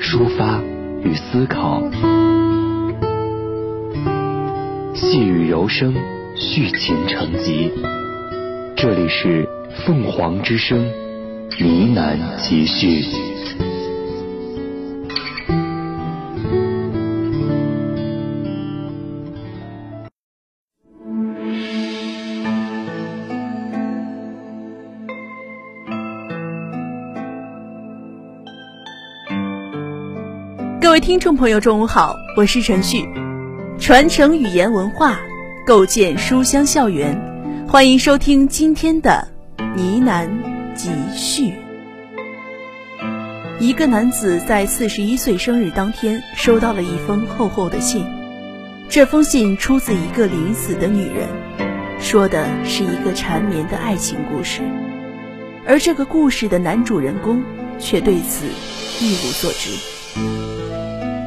抒发与思考。细雨柔声，续情成集。这里是凤凰之声呢喃集序。听众朋友，中午好，我是陈旭，传承语言文化，构建书香校园，欢迎收听今天的呢喃集序。一个男子在四十一岁生日当天收到了一封厚厚的信，这封信出自一个临死的女人，说的是一个缠绵的爱情故事，而这个故事的男主人公却对此一无所知。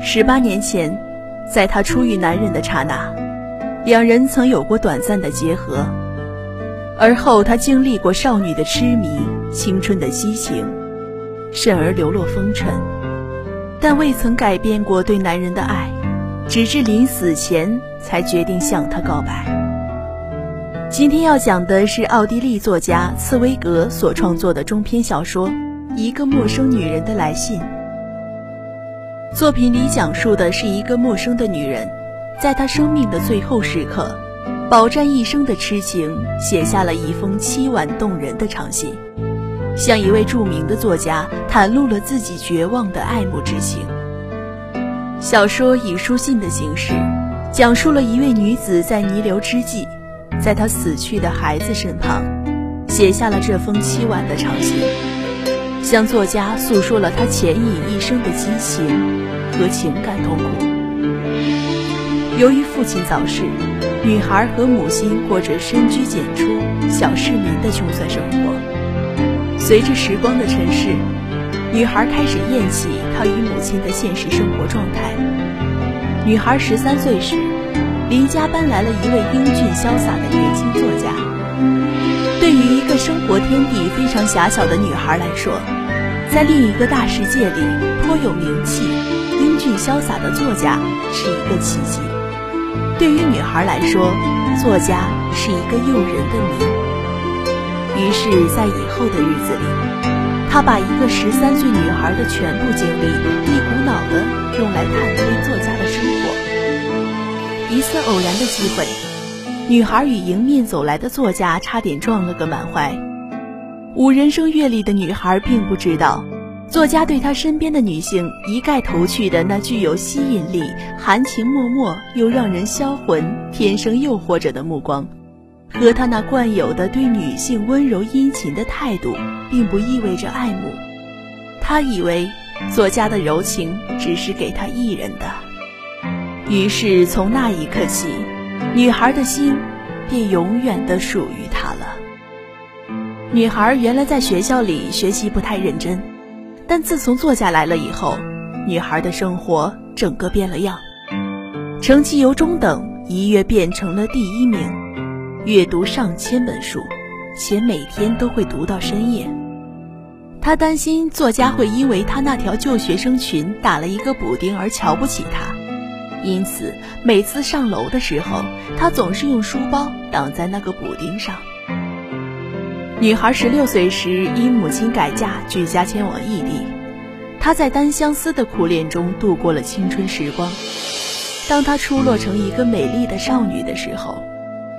十八年前，在她初遇男人的刹那，两人曾有过短暂的结合。而后，她经历过少女的痴迷、青春的激情，甚而流落风尘，但未曾改变过对男人的爱，直至临死前才决定向他告白。今天要讲的是奥地利作家茨威格所创作的中篇小说《一个陌生女人的来信》。作品里讲述的是一个陌生的女人，在她生命的最后时刻，饱蘸一生的痴情，写下了一封凄婉动人的长信，向一位著名的作家袒露了自己绝望的爱慕之情。小说以书信的形式，讲述了一位女子在弥留之际，在她死去的孩子身旁，写下了这封凄婉的长信，向作家诉说了她潜隐一生的激情。和情感痛苦。由于父亲早逝，女孩和母亲过着深居简出、小市民的穷酸生活。随着时光的沉逝，女孩开始厌弃她与母亲的现实生活状态。女孩十三岁时，邻家搬来了一位英俊潇洒的年轻作家。对于一个生活天地非常狭小的女孩来说，在另一个大世界里颇有名气。英俊潇洒的作家是一个奇迹。对于女孩来说，作家是一个诱人的谜。于是，在以后的日子里，他把一个十三岁女孩的全部精力一股脑的用来探推作家的生活。一次偶然的机会，女孩与迎面走来的作家差点撞了个满怀。无人生阅历的女孩并不知道。作家对她身边的女性一概投去的那具有吸引力、含情脉脉又让人销魂、天生诱惑着的目光，和他那惯有的对女性温柔殷勤的态度，并不意味着爱慕。他以为作家的柔情只是给他一人的，于是从那一刻起，女孩的心便永远的属于他了。女孩原来在学校里学习不太认真。但自从作家来了以后，女孩的生活整个变了样，成绩由中等一跃变成了第一名，阅读上千本书，且每天都会读到深夜。她担心作家会因为她那条旧学生裙打了一个补丁而瞧不起她，因此每次上楼的时候，她总是用书包挡在那个补丁上。女孩十六岁时，因母亲改嫁，举家迁往异地。她在单相思的苦恋中度过了青春时光。当她出落成一个美丽的少女的时候，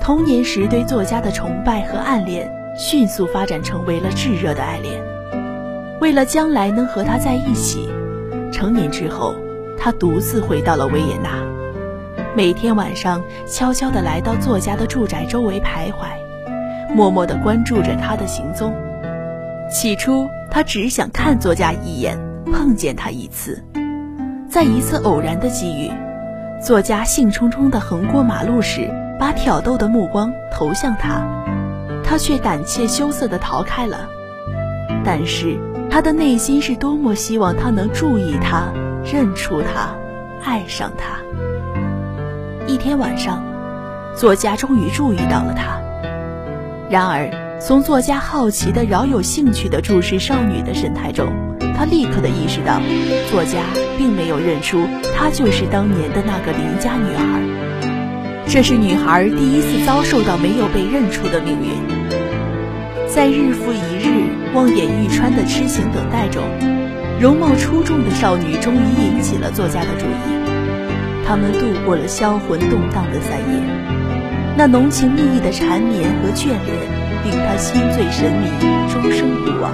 童年时对作家的崇拜和暗恋，迅速发展成为了炙热的爱恋。为了将来能和他在一起，成年之后，她独自回到了维也纳，每天晚上悄悄地来到作家的住宅周围徘徊。默默地关注着他的行踪。起初，他只想看作家一眼，碰见他一次。在一次偶然的机遇，作家兴冲冲地横过马路时，把挑逗的目光投向他，他却胆怯羞涩地逃开了。但是他的内心是多么希望他能注意他、认出他、爱上他。一天晚上，作家终于注意到了他。然而，从作家好奇的、饶有兴趣的注视少女的神态中，他立刻的意识到，作家并没有认出她就是当年的那个邻家女孩。这是女孩第一次遭受到没有被认出的命运。在日复一日望眼欲穿的痴情等待中，容貌出众的少女终于引起了作家的注意。他们度过了销魂动荡的三夜，那浓情蜜意的缠绵和眷恋。令他心醉神迷，终生不忘。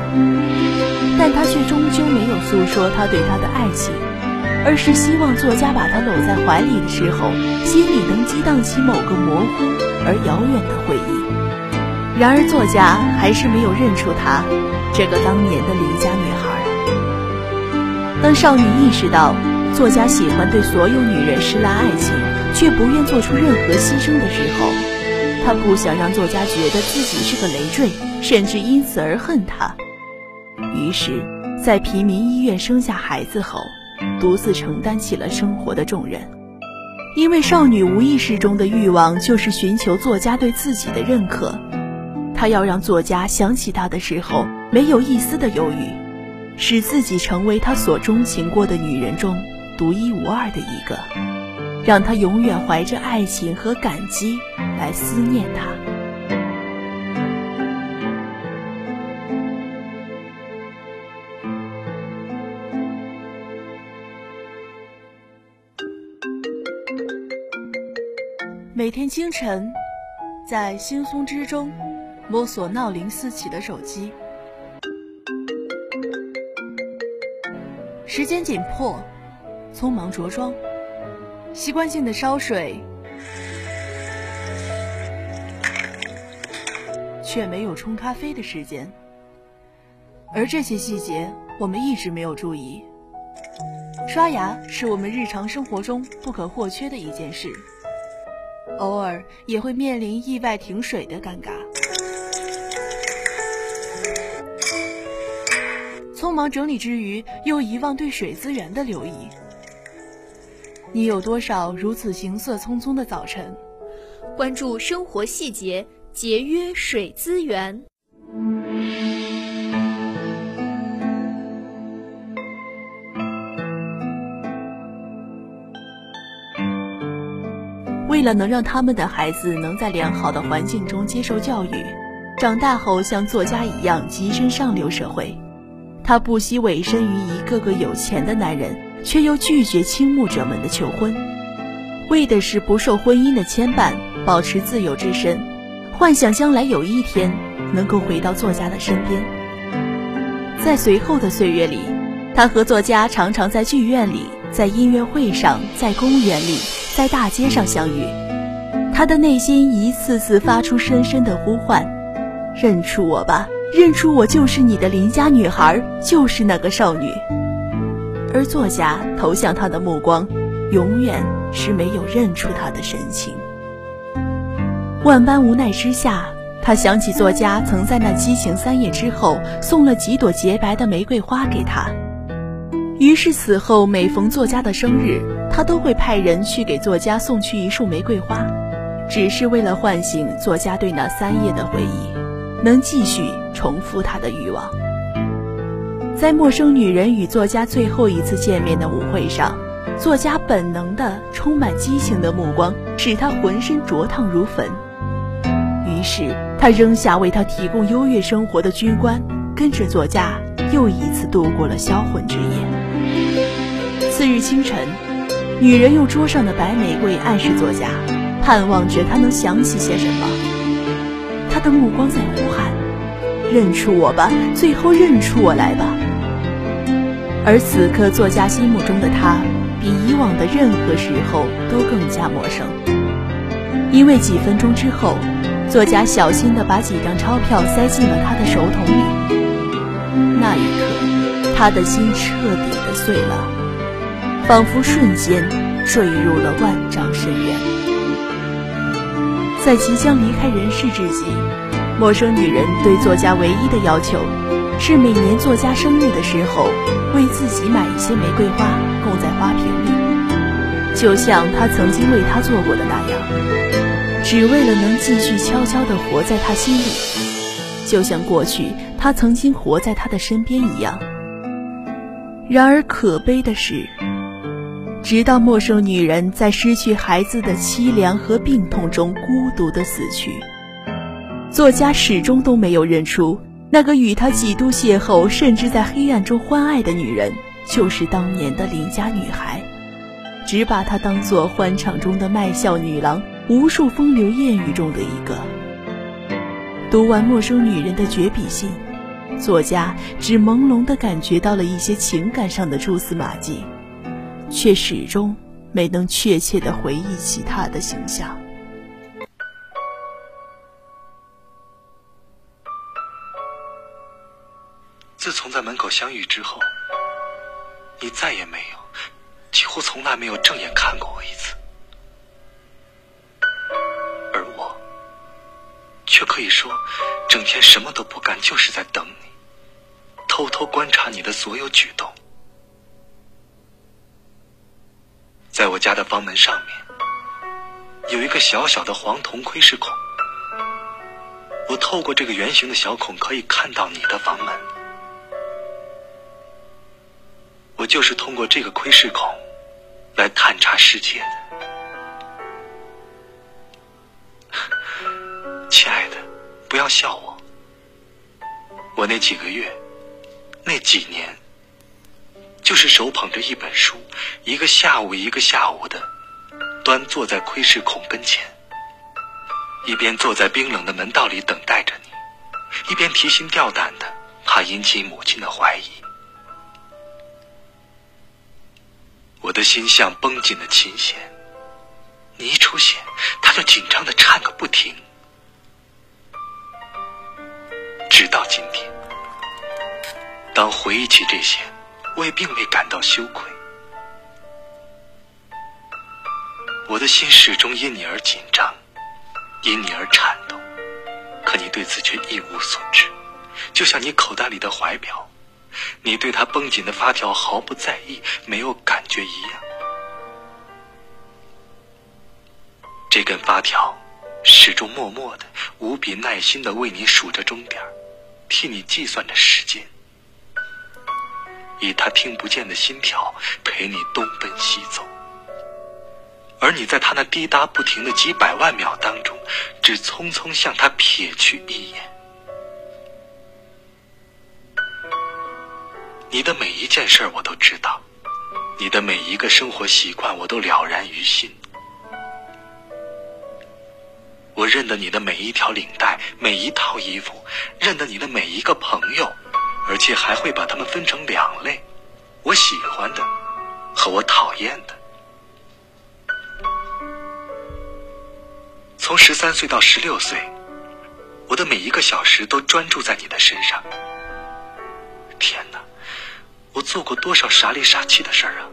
但他却终究没有诉说他对她的爱情，而是希望作家把他搂在怀里的时候，心里能激荡起某个模糊而遥远的回忆。然而作家还是没有认出她，这个当年的邻家女孩。当少女意识到作家喜欢对所有女人施滥爱情，却不愿做出任何牺牲的时候。他不想让作家觉得自己是个累赘，甚至因此而恨他。于是，在平民医院生下孩子后，独自承担起了生活的重任。因为少女无意识中的欲望就是寻求作家对自己的认可，她要让作家想起她的时候没有一丝的犹豫，使自己成为他所钟情过的女人中独一无二的一个，让他永远怀着爱情和感激。来思念他。每天清晨，在惺忪之中，摸索闹铃四起的手机。时间紧迫，匆忙着装，习惯性的烧水。却没有冲咖啡的时间，而这些细节我们一直没有注意。刷牙是我们日常生活中不可或缺的一件事，偶尔也会面临意外停水的尴尬。匆忙整理之余，又遗忘对水资源的留意。你有多少如此行色匆匆的早晨？关注生活细节。节约水资源。为了能让他们的孩子能在良好的环境中接受教育，长大后像作家一样跻身上流社会，他不惜委身于一个个有钱的男人，却又拒绝倾慕者们的求婚，为的是不受婚姻的牵绊，保持自由之身。幻想将来有一天能够回到作家的身边。在随后的岁月里，他和作家常常在剧院里、在音乐会上、在公园里、在大街上相遇。他的内心一次次发出深深的呼唤：“认出我吧，认出我就是你的邻家女孩，就是那个少女。”而作家投向他的目光，永远是没有认出他的神情。万般无奈之下，他想起作家曾在那激情三夜之后送了几朵洁白的玫瑰花给他。于是此后每逢作家的生日，他都会派人去给作家送去一束玫瑰花，只是为了唤醒作家对那三夜的回忆，能继续重复他的欲望。在陌生女人与作家最后一次见面的舞会上。作家本能的、充满激情的目光，使他浑身灼烫如焚。于是，他扔下为他提供优越生活的军官，跟着作家又一次度过了销魂之夜。次日清晨，女人用桌上的白玫瑰暗示作家，盼望着他能想起些什么。他的目光在呼喊：“认出我吧，最后认出我来吧。”而此刻，作家心目中的他。比以往的任何时候都更加陌生，因为几分钟之后，作家小心地把几张钞票塞进了他的手桶里。那一刻，他的心彻底的碎了。仿佛瞬间坠入了万丈深渊。在即将离开人世之际，陌生女人对作家唯一的要求，是每年作家生日的时候，为自己买一些玫瑰花供在花瓶里，就像他曾经为他做过的那样，只为了能继续悄悄地活在他心里，就像过去他曾经活在他的身边一样。然而可悲的是，直到陌生女人在失去孩子的凄凉和病痛中孤独的死去，作家始终都没有认出那个与他几度邂逅，甚至在黑暗中欢爱的女人就是当年的邻家女孩，只把她当作欢场中的卖笑女郎，无数风流艳遇中的一个。读完陌生女人的绝笔信。作家只朦胧地感觉到了一些情感上的蛛丝马迹，却始终没能确切地回忆起她的形象。自从在门口相遇之后，你再也没有，几乎从来没有正眼看过我一次，而我却可以说，整天什么都不干，就是在等你。偷偷观察你的所有举动，在我家的房门上面有一个小小的黄铜窥视孔，我透过这个圆形的小孔可以看到你的房门。我就是通过这个窥视孔来探查世界的，亲爱的，不要笑我，我那几个月。那几年，就是手捧着一本书，一个下午一个下午的，端坐在窥视孔跟前，一边坐在冰冷的门道里等待着你，一边提心吊胆的，怕引起母亲的怀疑。我的心像绷紧的琴弦，你一出现，它就紧张的颤个不停，直到今天。当回忆起这些，我也并未感到羞愧。我的心始终因你而紧张，因你而颤抖，可你对此却一无所知，就像你口袋里的怀表，你对他绷紧的发条毫不在意，没有感觉一样。这根发条始终默默的、无比耐心的为你数着钟点，替你计算着时间。以他听不见的心跳陪你东奔西走，而你在他那滴答不停的几百万秒当中，只匆匆向他瞥去一眼。你的每一件事我都知道，你的每一个生活习惯我都了然于心。我认得你的每一条领带，每一套衣服，认得你的每一个朋友。而且还会把它们分成两类：我喜欢的和我讨厌的。从十三岁到十六岁，我的每一个小时都专注在你的身上。天哪，我做过多少傻里傻气的事儿啊！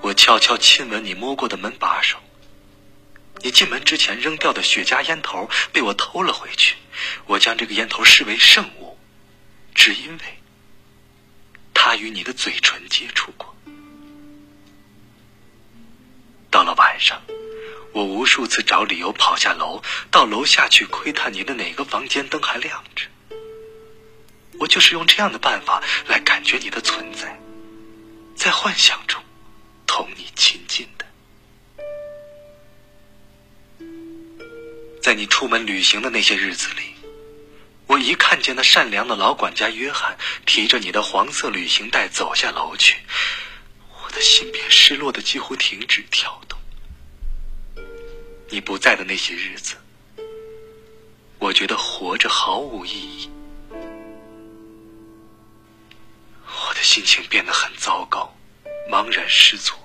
我悄悄亲吻你摸过的门把手。你进门之前扔掉的雪茄烟头被我偷了回去，我将这个烟头视为圣物，只因为它与你的嘴唇接触过。到了晚上，我无数次找理由跑下楼，到楼下去窥探你的哪个房间灯还亮着。我就是用这样的办法来感觉你的存在，在幻想中同你亲近的。在你出门旅行的那些日子里，我一看见那善良的老管家约翰提着你的黄色旅行袋走下楼去，我的心便失落的几乎停止跳动。你不在的那些日子，我觉得活着毫无意义，我的心情变得很糟糕茫然失措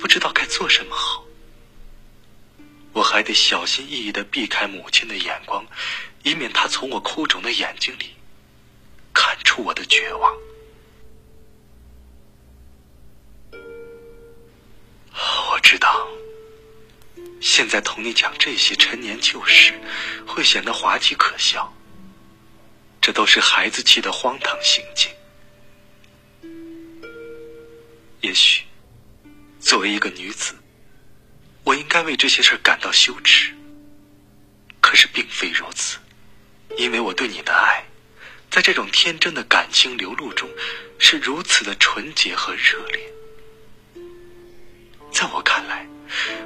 不知道该做什么好。我还得小心翼翼的避开母亲的眼光以免她从我哭肿的眼睛里看出我的绝望。我知道现在同你讲这些陈年旧事会显得滑稽可笑这都是孩子气的荒唐行径。也许，作为一个女子，我应该为这些事感到羞耻。可是并非如此，因为我对你的爱，在这种天真的感情流露中，是如此的纯洁和热烈。在我看来，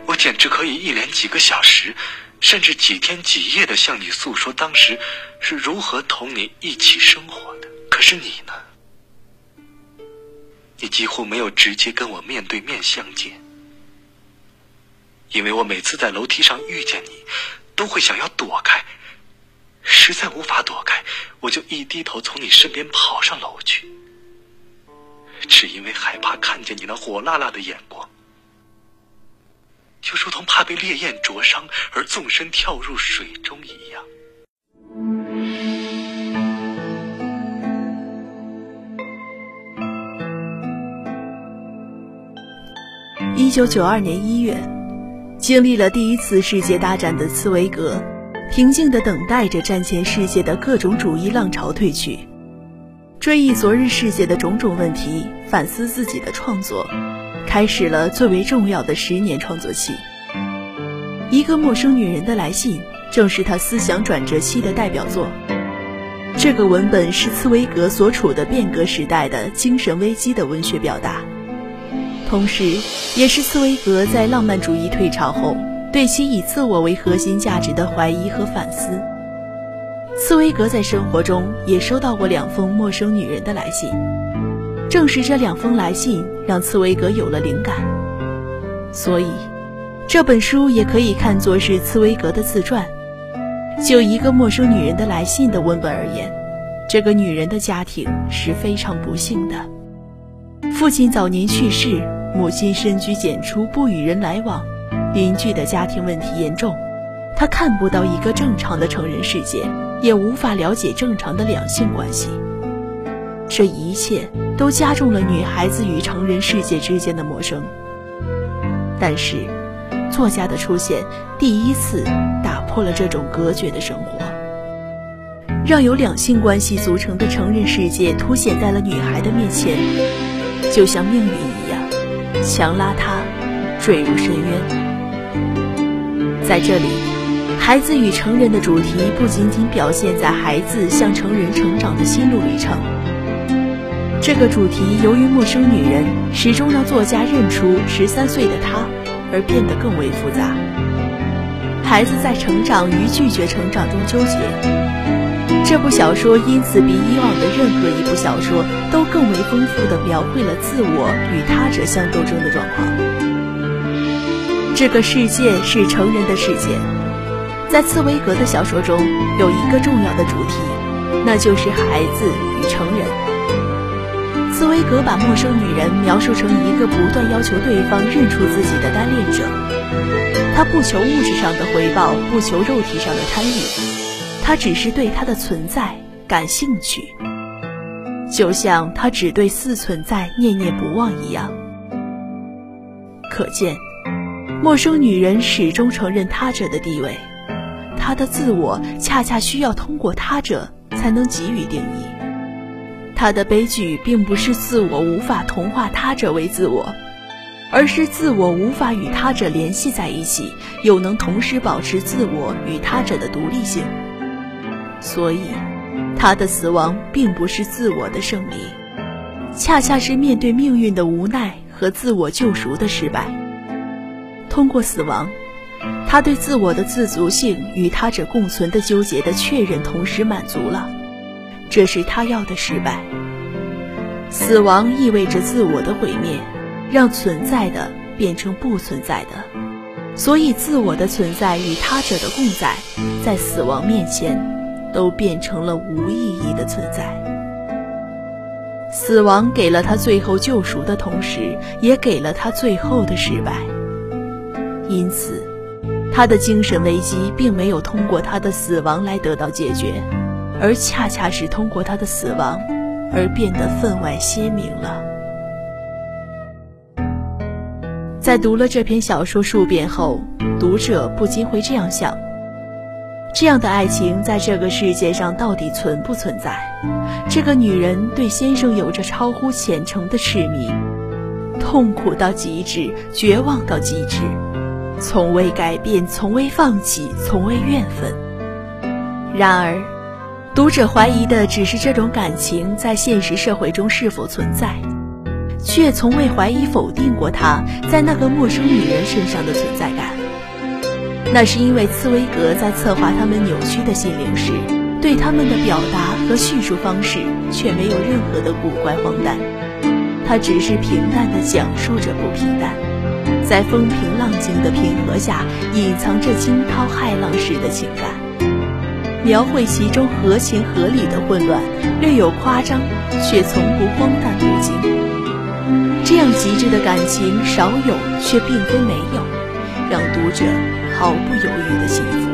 我简直可以一连几个小时，甚至几天几夜的向你诉说当时是如何同你一起生活的。可是你呢？你几乎没有直接跟我面对面相见，因为我每次在楼梯上遇见你，都会想要躲开，实在无法躲开，我就一低头从你身边跑上楼去，只因为害怕看见你那火辣辣的眼光，就如同怕被烈焰灼伤而纵身跳入水中一样。九九二年一月，经历了第一次世界大战的茨威格，平静地等待着战前世界的各种主义浪潮退去，追忆昨日世界的种种问题，反思自己的创作，开始了最为重要的十年创作期。一个陌生女人的来信，正是他思想转折期的代表作。这个文本是茨威格所处的变革时代的精神危机的文学表达。同时，也是茨威格在浪漫主义退潮后，对其以自我为核心价值的怀疑和反思。茨威格在生活中也收到过两封陌生女人的来信，正是这两封来信让茨威格有了灵感。所以，这本书也可以看作是茨威格的自传。就一个陌生女人的来信的文本而言，这个女人的家庭是非常不幸的，父亲早年去世。母亲深居简出，不与人来往，邻居的家庭问题严重，她看不到一个正常的成人世界，也无法了解正常的两性关系。这一切都加重了女孩子与成人世界之间的陌生。但是，作家的出现第一次打破了这种隔绝的生活，让由两性关系组成的成人世界凸显在了女孩的面前，就像命运。强拉他坠入深渊。在这里，孩子与成人的主题不仅仅表现在孩子向成人成长的心路历程。这个主题由于陌生女人始终让作家认出十三岁的他，而变得更为复杂。孩子在成长与拒绝成长中纠结。这部小说因此比以往的任何一部小说都更为丰富地描绘了自我与他者相斗争的状况。这个世界是成人的世界，在茨威格的小说中有一个重要的主题，那就是孩子与成人。茨威格把陌生女人描述成一个不断要求对方认出自己的单恋者，他不求物质上的回报，不求肉体上的参与。他只是对他的存在感兴趣，就像他只对似存在念念不忘一样。可见，陌生女人始终承认他者的地位，她的自我恰恰需要通过他者才能给予定义。她的悲剧并不是自我无法同化他者为自我，而是自我无法与他者联系在一起，又能同时保持自我与他者的独立性。所以，他的死亡并不是自我的胜利，恰恰是面对命运的无奈和自我救赎的失败。通过死亡，他对自我的自足性与他者共存的纠结的确认同时满足了，这是他要的失败。死亡意味着自我的毁灭，让存在的变成不存在的，所以自我的存在与他者的共在，在死亡面前。都变成了无意义的存在。死亡给了他最后救赎的同时，也给了他最后的失败。因此，他的精神危机并没有通过他的死亡来得到解决，而恰恰是通过他的死亡而变得分外鲜明了。在读了这篇小说数遍后，读者不禁会这样想：这样的爱情在这个世界上到底存不存在？这个女人对先生有着超乎虔诚的痴迷，痛苦到极致，绝望到极致，从未改变，从未放弃，从未怨愤。然而，读者怀疑的只是这种感情在现实社会中是否存在。却从未怀疑否定过他在那个陌生女人身上的存在感。那是因为茨威格在策划他们扭曲的心灵时，对他们的表达和叙述方式却没有任何的古怪荒诞，他只是平淡地讲述着不平淡，在风平浪静的平和下隐藏着惊涛骇浪式的情感，描绘其中合情合理的混乱，略有夸张，却从不荒诞不经。这样极致的感情少有，却并非没有，让读者毫不犹豫的幸福。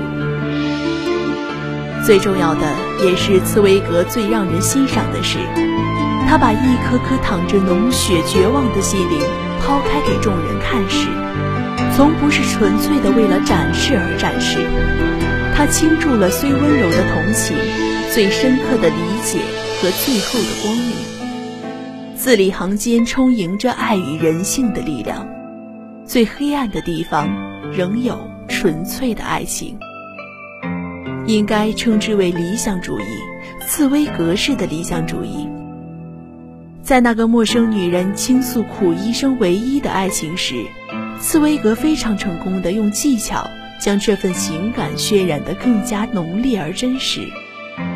最重要的，也是茨威格最让人欣赏的是，他把一颗颗淌着浓血、绝望的心灵抛开给众人看时，从不是纯粹的为了展示而展示，他倾注了最温柔的同情、最深刻的理解和最后的光明。字里行间充盈着爱与人性的力量，最黑暗的地方仍有纯粹的爱情，应该称之为理想主义，茨威格式的理想主义。在那个陌生女人倾诉苦一生唯一的爱情时，茨威格非常成功的用技巧将这份情感渲染得更加浓烈而真实，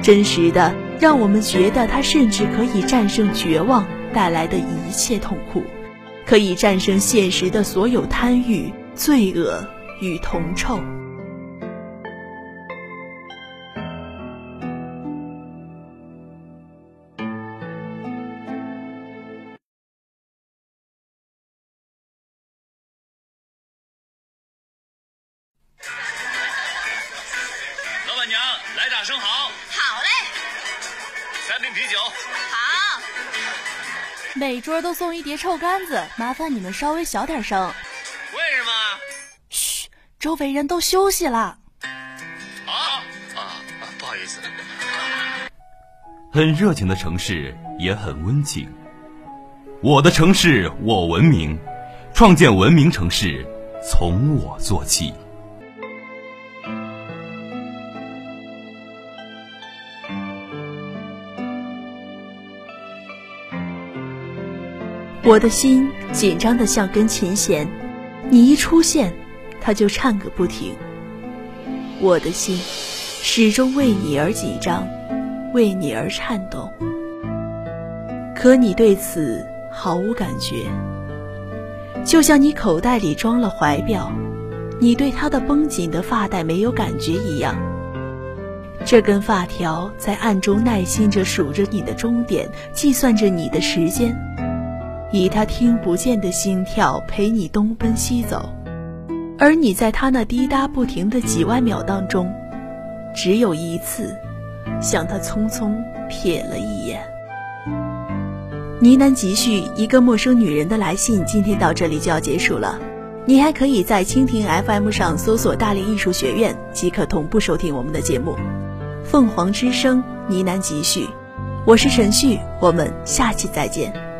真实的让我们觉得他甚至可以战胜绝望。带来的一切痛苦，可以战胜现实的所有贪欲、罪恶与铜臭。老板娘，来打生蚝。好嘞，三瓶啤酒。好。每桌都送一碟臭干子，麻烦你们稍微小点声。周围人都休息了。啊啊啊，不好意思。很热情的城市也很温情。我的城市我文明，创建文明城市从我做起。我的心紧张的像根琴弦，你一出现，他就颤个不停。我的心始终为你而紧张，为你而颤动。可你对此毫无感觉，就像你口袋里装了怀表，你对他的绷紧的发带没有感觉一样。这根发条在暗中耐心着数着你的终点，计算着你的时间。以他听不见的心跳陪你东奔西走，而你在他那滴答不停的几万秒当中，只有一次，向他匆匆瞥了一眼。呢喃集续：一个陌生女人的来信。今天到这里就要结束了，你还可以在蜻蜓 FM 上搜索“大连艺术学院”，即可同步收听我们的节目。凤凰之声呢喃集续，我是陈旭，我们下期再见。